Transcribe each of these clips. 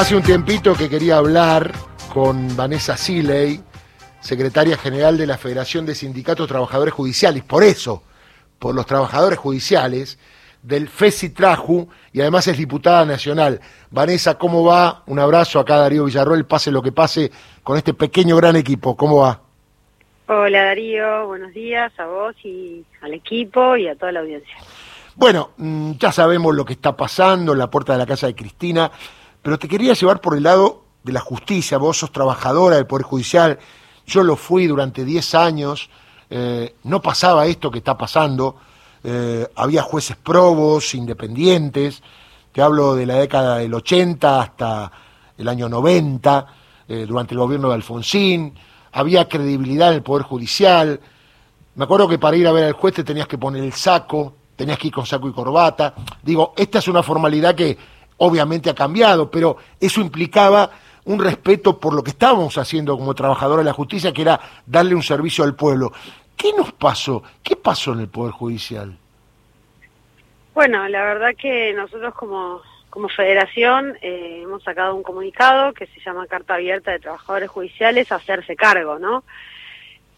Hace un tiempito que quería hablar con Vanessa Siley, secretaria general de la Federación de Sindicatos Trabajadores Judiciales, por eso, por los trabajadores judiciales, del FESI-TRAJU y además es diputada nacional. Vanessa, ¿cómo va? Un abrazo acá Darío Villarroel, pase lo que pase con este pequeño gran equipo. ¿Cómo va? Hola Darío, buenos días a vos y al equipo y a toda la audiencia. Bueno, mm, ya sabemos lo que está pasando en la puerta de la casa de Cristina, pero te quería llevar por el lado de la justicia. Vos sos trabajadora del Poder Judicial, yo lo fui durante 10 años, eh, no pasaba esto que está pasando, eh, había jueces probos, independientes, te hablo de la década del 80 hasta el año 90, eh, durante el gobierno de Alfonsín, había credibilidad en el Poder Judicial. Me acuerdo que para ir a ver al juez te tenías que poner el saco, tenías que ir con saco y corbata. Digo, esta es una formalidad que obviamente ha cambiado, pero eso implicaba un respeto por lo que estábamos haciendo como trabajadores de la justicia, que era darle un servicio al pueblo. ¿Qué nos pasó? ¿Qué pasó en el Poder Judicial? Bueno, la verdad que nosotros como, como federación eh, hemos sacado un comunicado que se llama Carta Abierta de Trabajadores Judiciales a hacerse cargo, ¿no?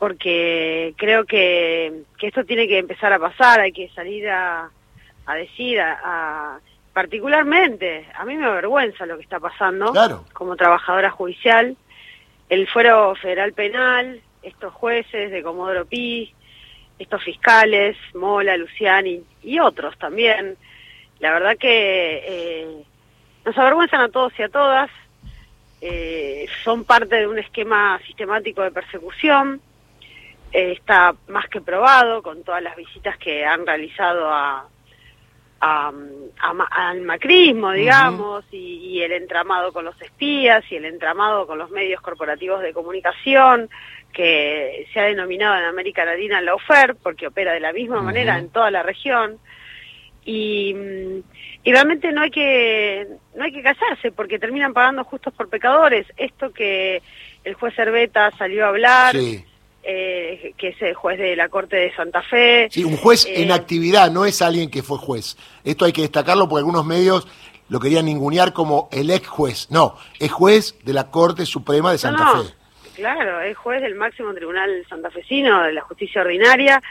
Porque creo que, que esto tiene que empezar a pasar, hay que salir a, a decir, a, particularmente, a mí me avergüenza lo que está pasando como trabajadora judicial, el fuero federal penal, estos jueces de Comodoro Pi, estos fiscales, Mola, Luciani y otros también, la verdad que eh, nos avergüenzan a todos y a todas, eh, son parte de un esquema sistemático de persecución, eh, está más que probado con todas las visitas que han realizado a, al macrismo, digamos, y, el entramado con los espías y el entramado con los medios corporativos de comunicación, que se ha denominado en América Latina la OFER, porque opera de la misma manera en toda la región. Y, realmente no hay que no hay que callarse porque terminan pagando justos por pecadores. Esto que el juez Cerveta salió a hablar eh, que es el juez de la Corte de Santa Fe. Sí, un juez en eh, actividad, no es alguien que fue juez. Esto hay que destacarlo porque algunos medios lo querían ningunear como el ex juez. No, es juez de la Corte Suprema de Santa Fe. Claro, es juez del máximo tribunal santafesino, de la justicia ordinaria.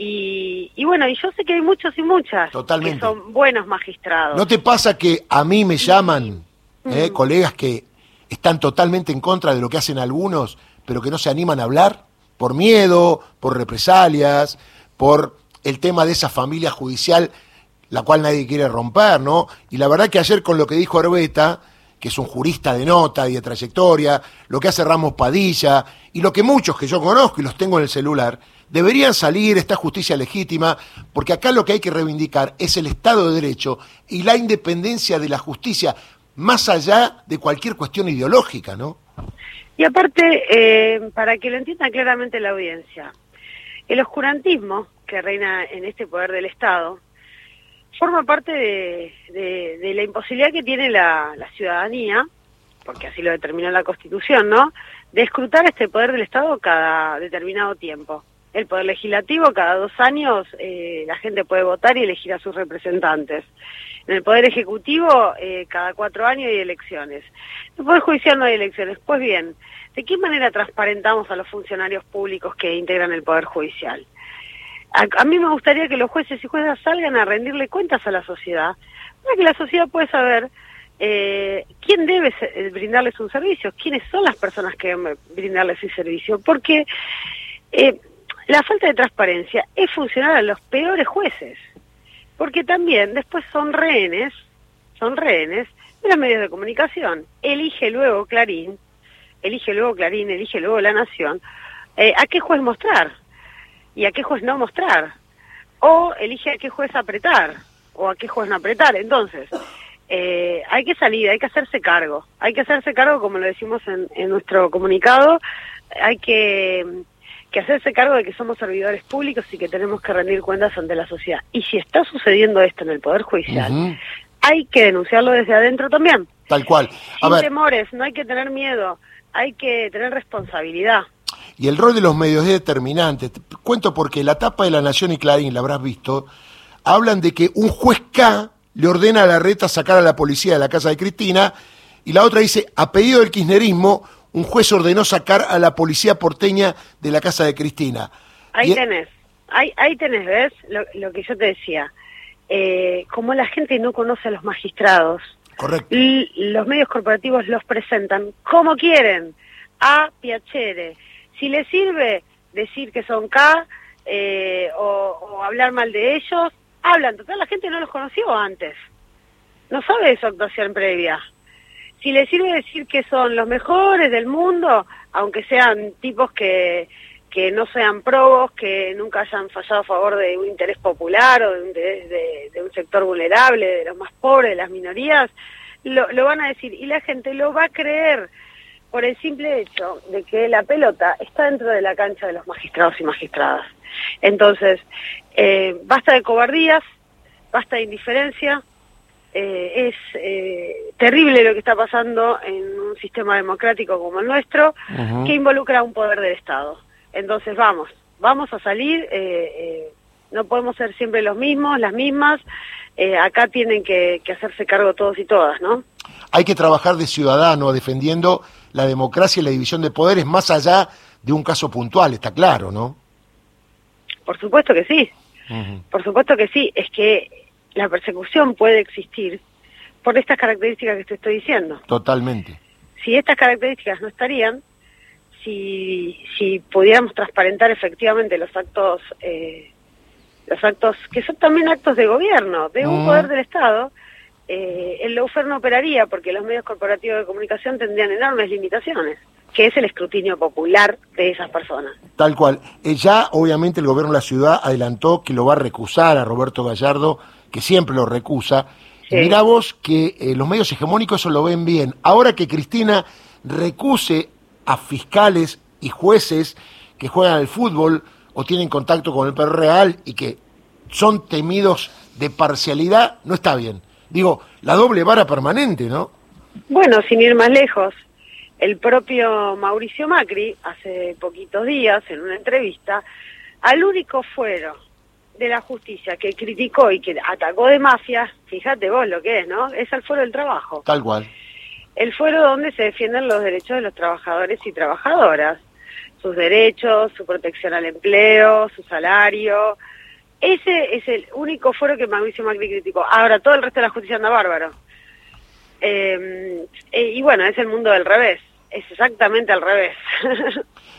Y, bueno, y yo sé que hay muchos y muchas que son buenos magistrados. ¿No te pasa que a mí me llaman eh, colegas que están totalmente en contra de lo que hacen algunos, pero que no se animan a hablar? Por miedo, por represalias, por el tema de esa familia judicial, la cual nadie quiere romper, ¿no? Y la verdad que ayer con lo que dijo Arbeta, que es un jurista de nota y de trayectoria, lo que hace Ramos Padilla, y lo que muchos que yo conozco y los tengo en el celular, deberían salir esta justicia legítima, porque acá lo que hay que reivindicar es el Estado de Derecho y la independencia de la justicia, más allá de cualquier cuestión ideológica, ¿no? Y aparte, eh, para que lo entienda claramente la audiencia, el oscurantismo que reina en este poder del Estado forma parte de, la imposibilidad que tiene la, ciudadanía, porque así lo determina la Constitución, ¿no?, de escrutar este poder del Estado cada determinado tiempo. El poder legislativo, cada dos años, eh, la gente puede votar y elegir a sus representantes. En el Poder Ejecutivo, eh, cada cuatro años hay elecciones. En el Poder Judicial no hay elecciones. Pues bien, ¿de qué manera transparentamos a los funcionarios públicos que integran el Poder Judicial? A, mí me gustaría que los jueces y juezas salgan a rendirle cuentas a la sociedad, para que la sociedad pueda saber eh, quién debe eh, brindarles un servicio, quiénes son las personas que deben brindarles ese servicio, porque la falta de transparencia es funcionar a los peores jueces porque también después son rehenes, son rehenes de los medios de comunicación. Elige luego Clarín, elige luego Clarín, elige luego La Nación, eh, a qué juez mostrar y a qué juez no mostrar, o elige a qué juez apretar o a qué juez no apretar. Entonces, eh, hay que salir, hay que hacerse cargo, hay que hacerse cargo, como lo decimos en nuestro comunicado, hay que que hacerse cargo de que somos servidores públicos y que tenemos que rendir cuentas ante la sociedad. Y si está sucediendo esto en el Poder Judicial, hay que denunciarlo desde adentro también. Tal cual. Sin temores, no hay que tener miedo, hay que tener responsabilidad. Y el rol de los medios es determinante. Te cuento porque la tapa de La Nación y Clarín, la habrás visto, hablan de que un juez K le ordena a la reta sacar a la policía de la casa de Cristina Y la otra dice, a pedido del kirchnerismo, un juez ordenó sacar a la policía porteña de la casa de Cristina. Ahí tenés, ahí, ahí tenés, ¿ves? Lo, que yo te decía. Eh, como la gente no conoce a los magistrados, Correcto. los medios corporativos los presentan como quieren, a piacere. Si les sirve decir que son K eh, o, hablar mal de ellos, hablan. Total, la gente no los conoció antes. No sabe de su actuación previa. Si les sirve decir que son los mejores del mundo, aunque sean tipos que, que no sean probos, que nunca hayan fallado a favor de un interés popular o de un interés de, un sector vulnerable, de los más pobres, de las minorías, lo, lo van a decir. Y la gente lo va a creer por el simple hecho de que la pelota está dentro de la cancha de los magistrados y magistradas. Entonces, eh, basta de cobardías, basta de indiferencia, eh, es eh, terrible lo que está pasando en un sistema democrático como el nuestro, que involucra un poder del Estado. Entonces, vamos, vamos a salir, no podemos ser siempre los mismos, las mismas, acá tienen que, que hacerse cargo todos y todas, ¿no? Hay que trabajar de ciudadano defendiendo la democracia y la división de poderes más allá de un caso puntual, está claro, ¿no? Por supuesto que sí, por supuesto que sí, es que la persecución puede existir por estas características que te estoy diciendo. Totalmente. Si estas características no estarían, si, si pudiéramos transparentar efectivamente los actos, eh, los actos que son también actos de gobierno, de un poder del Estado, eh, el lawfare no operaría porque los medios corporativos de comunicación tendrían enormes limitaciones, que es el escrutinio popular de esas personas. Tal cual. Eh, ya, obviamente, el gobierno de la ciudad adelantó que lo va a recusar a Roberto Gallardo, que siempre lo recusa. Mira vos que eh, los medios hegemónicos eso lo ven bien. Ahora que Cristina recuse a fiscales y jueces que juegan al fútbol o tienen contacto con el perro real y que son temidos de parcialidad, no está bien. Digo, la doble vara permanente, ¿no? Bueno, sin ir más lejos, el propio Mauricio Macri, hace poquitos días, en una entrevista, al único fuero de la justicia que criticó y que atacó de mafia, fíjate vos lo que es, ¿no? Es el fuero del trabajo. Tal cual. El fuero donde se defienden los derechos de los trabajadores y trabajadoras, sus derechos, su protección al empleo, su salario, ese es el único foro que Mauricio Macri criticó. Ahora, todo el resto de la justicia anda bárbaro. Em, eh, y bueno, es el mundo del revés. Es exactamente al revés.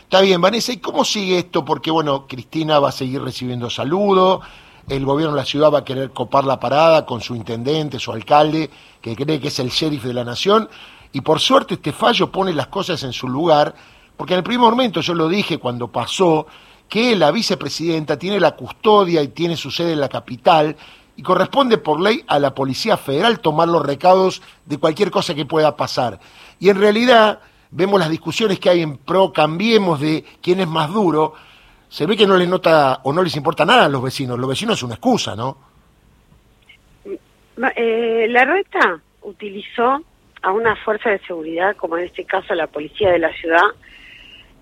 Está bien, Vanessa, ¿y cómo sigue esto? Porque, bueno, Cristina va a seguir recibiendo saludos, el gobierno de la ciudad va a querer copar la parada con su intendente, su alcalde, que cree que es el sheriff de la nación, y por suerte este fallo pone las cosas en su lugar, porque en el primer momento, yo lo dije cuando pasó, que la vicepresidenta tiene la custodia y tiene su sede en la capital y corresponde por ley a la Policía Federal tomar los recados de cualquier cosa que pueda pasar. Y en realidad vemos las discusiones que hay en pro cambiemos de quién es más duro, se ve que no les nota o no les importa nada a los vecinos. Los vecinos es una excusa, ¿no? Eh, la reta utilizó a una fuerza de seguridad, como en este caso la policía de la ciudad,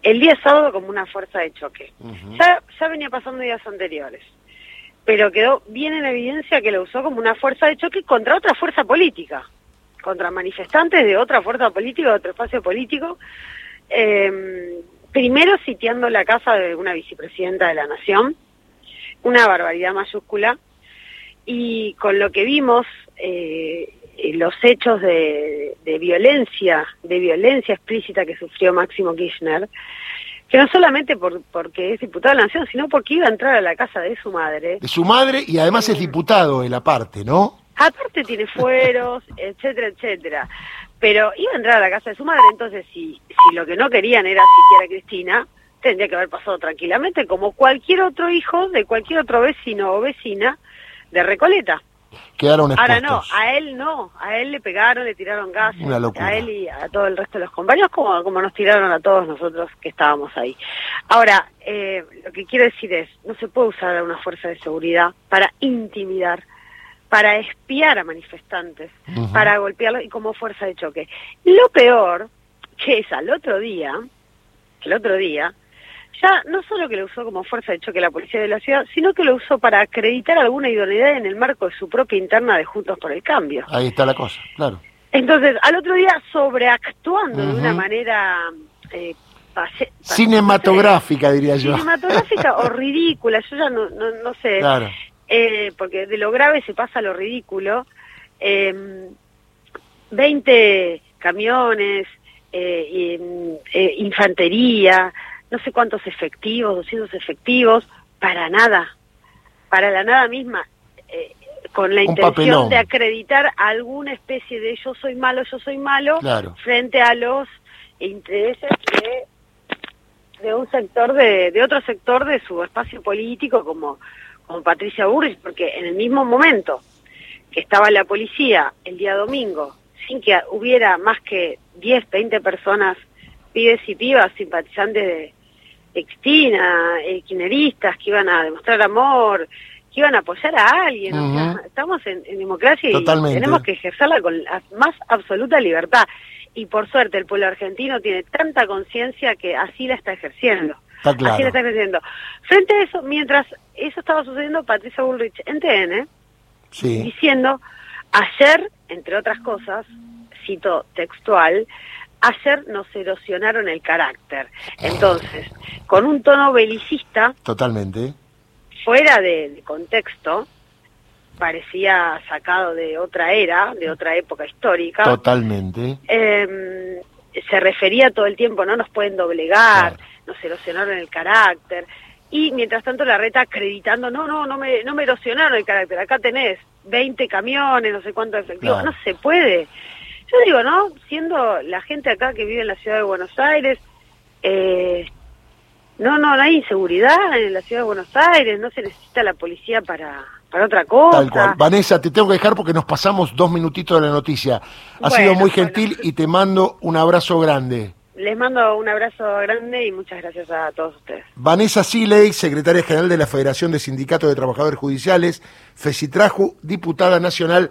el día sábado como una fuerza de choque. ya, ya venía pasando días anteriores, pero quedó bien en evidencia que lo usó como una fuerza de choque contra otra fuerza política, contra manifestantes de otra fuerza política, de otro espacio político, eh, primero sitiando la casa de una vicepresidenta de la Nación, una barbaridad mayúscula, y con lo que vimos, eh, los hechos de, violencia, de violencia explícita que sufrió Máximo Kirchner, que no solamente por, porque es diputado de la Nación, sino porque iba a entrar a la casa de su madre. De su madre y además es diputado en la parte, ¿no? Aparte tiene fueros, etcétera, etcétera. Pero iba a entrar a la casa de su madre, entonces si, si lo que no querían era siquiera a Cristina, tendría que haber pasado tranquilamente como cualquier otro hijo de cualquier otro vecino o vecina de Recoleta. Quedaron Ahora no, a él no, a él le pegaron, le tiraron gas, a él y a todo el resto de los compañeros, como, como nos tiraron a todos nosotros que estábamos ahí. Ahora, eh, lo que quiero decir es, no se puede usar una fuerza de seguridad para intimidar, para espiar a manifestantes, para golpearlos y como fuerza de choque. Lo peor, que es al otro día, el otro día, ya no solo que lo usó como fuerza de choque la policía de la ciudad, sino que lo usó para acreditar alguna idoneidad en el marco de su propia interna de Juntos por el Cambio. Ahí está la cosa, claro. Entonces, al otro día sobreactuando de una manera eh, cinematográfica, diría yo. Cinematográfica o ridícula, yo ya no, no, no sé. Claro. Eh, porque de lo grave se pasa a lo ridículo. Eh, 20 camiones, eh, eh, infantería, no sé cuántos efectivos, 200 efectivos, para nada, para la nada misma, eh, con la intención de acreditar alguna especie de yo soy malo, yo soy malo, frente a los intereses de, de un sector, de, de otro sector de su espacio político como, como Patricia Burris, porque en el mismo momento que estaba la policía el día domingo sin que hubiera más que 10, 20 personas, pibes y pibas, simpatizantes de, Extina, equineristas, que iban a demostrar amor, que iban a apoyar a alguien. estamos en, democracia y tenemos que ejercerla con la más absoluta libertad. Y por suerte el pueblo argentino tiene tanta conciencia que así la está ejerciendo. Así la está ejerciendo. Frente a eso, mientras eso estaba sucediendo, Patricia Bullrich en TN, diciendo, ayer entre otras cosas, cito textual, ayer nos erosionaron el carácter. Entonces, con un tono belicista. Totalmente. Fuera de, contexto, parecía sacado de otra era, de otra época histórica. Totalmente. Em, se refería todo el tiempo, no nos pueden doblegar, nos erosionaron el carácter. Y mientras tanto la reta acreditando, no, no, no me, no me erosionaron el carácter, acá tenés 20 camiones, no sé cuántos efectivos, no se puede. Yo digo, ¿no? Siendo la gente acá que vive en la ciudad de Buenos Aires, eh, no, no, no hay inseguridad en la ciudad de Buenos Aires, no se necesita la policía para, para otra cosa. Tal cual. Vanessa, te tengo que dejar porque nos pasamos dos minutitos de la noticia. Ha sido muy gentil y te mando un abrazo grande. Les mando un abrazo grande y muchas gracias a todos ustedes. Vanessa Siley, secretaria general de la Federación de Sindicatos de Trabajadores Judiciales, FECITRAJU, diputada nacional